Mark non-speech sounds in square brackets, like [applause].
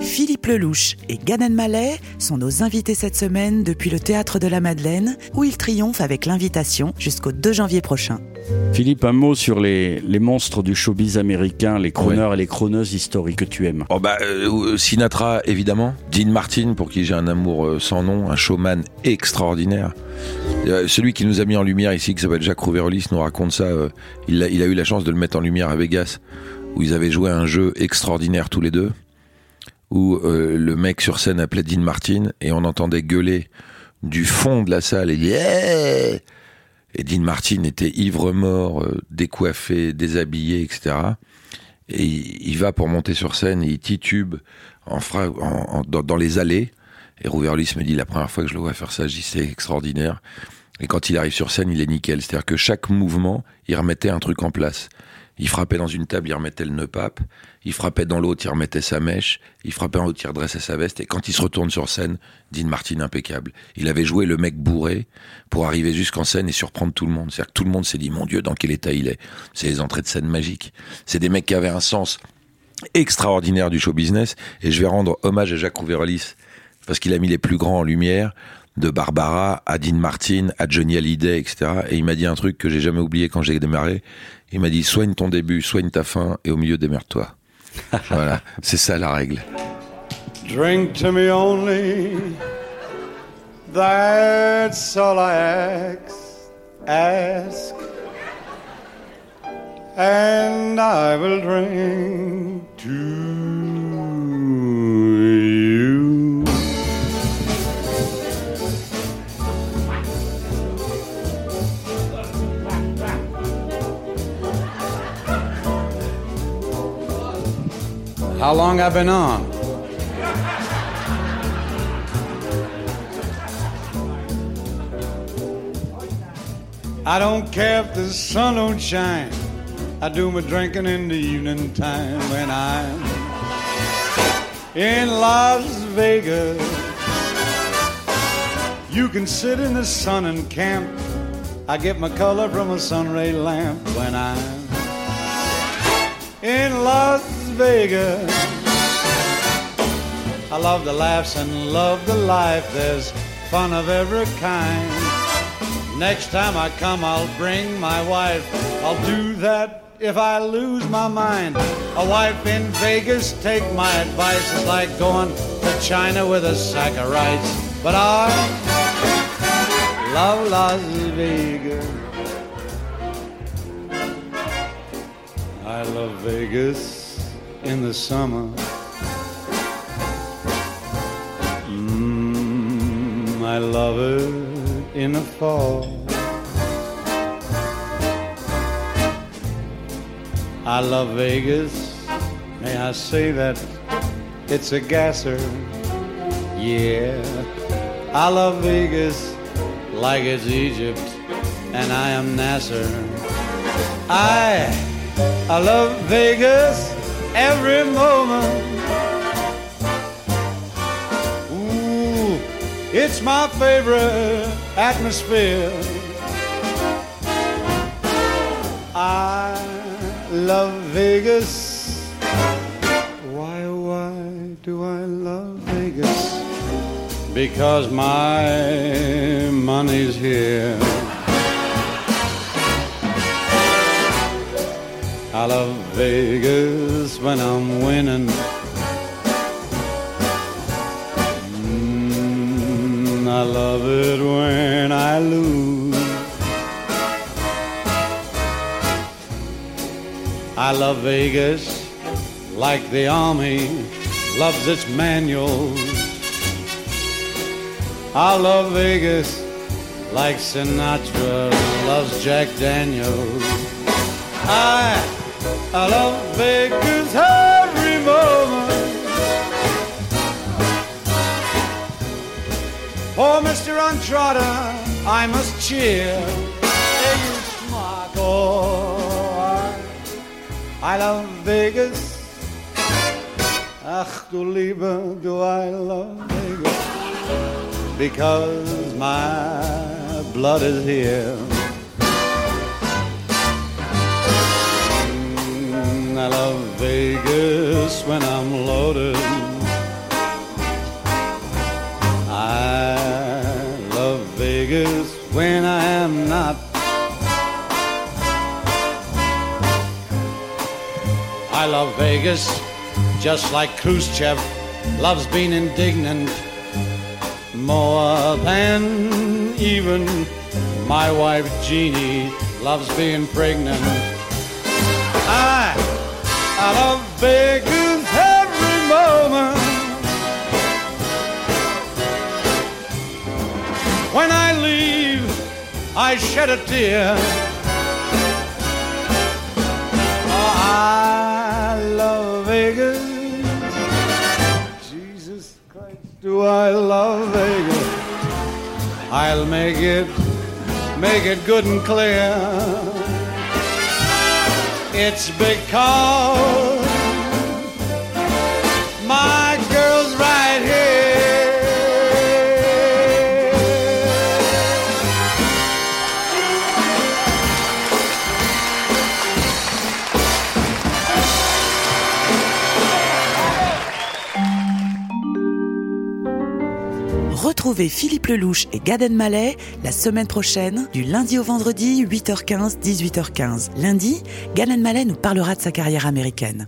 Philippe Lelouch et Gad Elmaleh sont nos invités cette semaine depuis le Théâtre de la Madeleine, où ils triomphent avec l'invitation jusqu'au 2 janvier prochain. Philippe, un mot sur les, les monstres du showbiz américain, les crooners et les chroneuses historiques que tu aimes. Oh bah euh, Sinatra évidemment, Dean Martin pour qui j'ai un amour euh, sans nom, un showman extraordinaire. Euh, celui qui nous a mis en lumière ici, qui s'appelle Jacques Rouverolis, nous raconte ça. euh, il, a, il a eu la chance de le mettre en lumière à Vegas, où ils avaient joué à un jeu extraordinaire tous les deux, où euh, le mec sur scène appelait Dean Martin et on entendait gueuler du fond de la salle et yeah et Dean Martin était ivre-mort, euh, décoiffé, déshabillé, etc. Et il, va pour monter sur scène et il titube en fra- en- en- dans, les allées. Et Rouverlis me dit la première fois que je le vois faire ça, c'est extraordinaire. Et quand il arrive sur scène, il est nickel. C'est-à-dire que chaque mouvement, il remettait un truc en place. Il frappait dans une table, il remettait le nœud pape. Il frappait dans l'autre, il remettait sa mèche. Il frappait en l'autre, il redressait sa veste. Et quand il se retourne sur scène, Dean Martin impeccable. Il avait joué le mec bourré pour arriver jusqu'en scène et surprendre tout le monde. C'est-à-dire que tout le monde s'est dit, mon Dieu, dans quel état il est. C'est les entrées de scène magiques. C'est des mecs qui avaient un sens extraordinaire du show business. Et je vais rendre hommage à Jacques Rouverolis parce qu'il a mis les plus grands en lumière de Barbara à Dean Martin, à Johnny Hallyday, etc. Et il m'a dit un truc que j'ai jamais oublié quand j'ai démarré. Il m'a dit soigne ton début, soigne ta fin et au milieu démerde-toi. [laughs] voilà, c'est ça la règle. Drink to me only. That's all I ask. Ask. And I will drink to How long I've been on? I don't care if the sun don't shine. I do my drinking in the evening time when I'm in Las Vegas. You can sit in the sun and camp. I get my color from a sunray lamp when I'm in Las Vegas. I love the laughs and love the life. There's fun of every kind. Next time I come, I'll bring my wife. I'll do that if I lose my mind. A wife in Vegas, take my advice, is like going to China with a sack of rice. But I love Las Vegas. I love Vegas in the summer. Mm, I love it in the fall. I love Vegas. May I say that it's a gasser? Yeah. I love Vegas like it's Egypt and I am Nasser. I I love Vegas every moment. Ooh, it's my favorite atmosphere. I love Vegas. Why, why do I love Vegas? Because my money's here. I love Vegas when I'm winning. Mm, I love it when I lose. I love Vegas like the army loves its manuals. I love Vegas like Sinatra loves Jack Daniels. I, I love Vegas every moment. Oh, Mr. Untrodden, I must cheer. Hey, you schmuck, oh, I, I love Vegas. Ach, du Liebe, do I love Vegas. Because my blood is here. Vegas when I am not. I love Vegas just like Khrushchev loves being indignant more than even my wife Jeannie loves being pregnant. I, I love Vegas I shed a tear. Oh, I love Vegas. Jesus Christ, do I love Vegas? I'll make it, make it good and clear. It's because Retrouvez Philippe Lelouch et Gad Elmaleh la semaine prochaine, du lundi au vendredi, 8h15, 18h15. Lundi, Gad Elmaleh nous parlera de sa carrière américaine.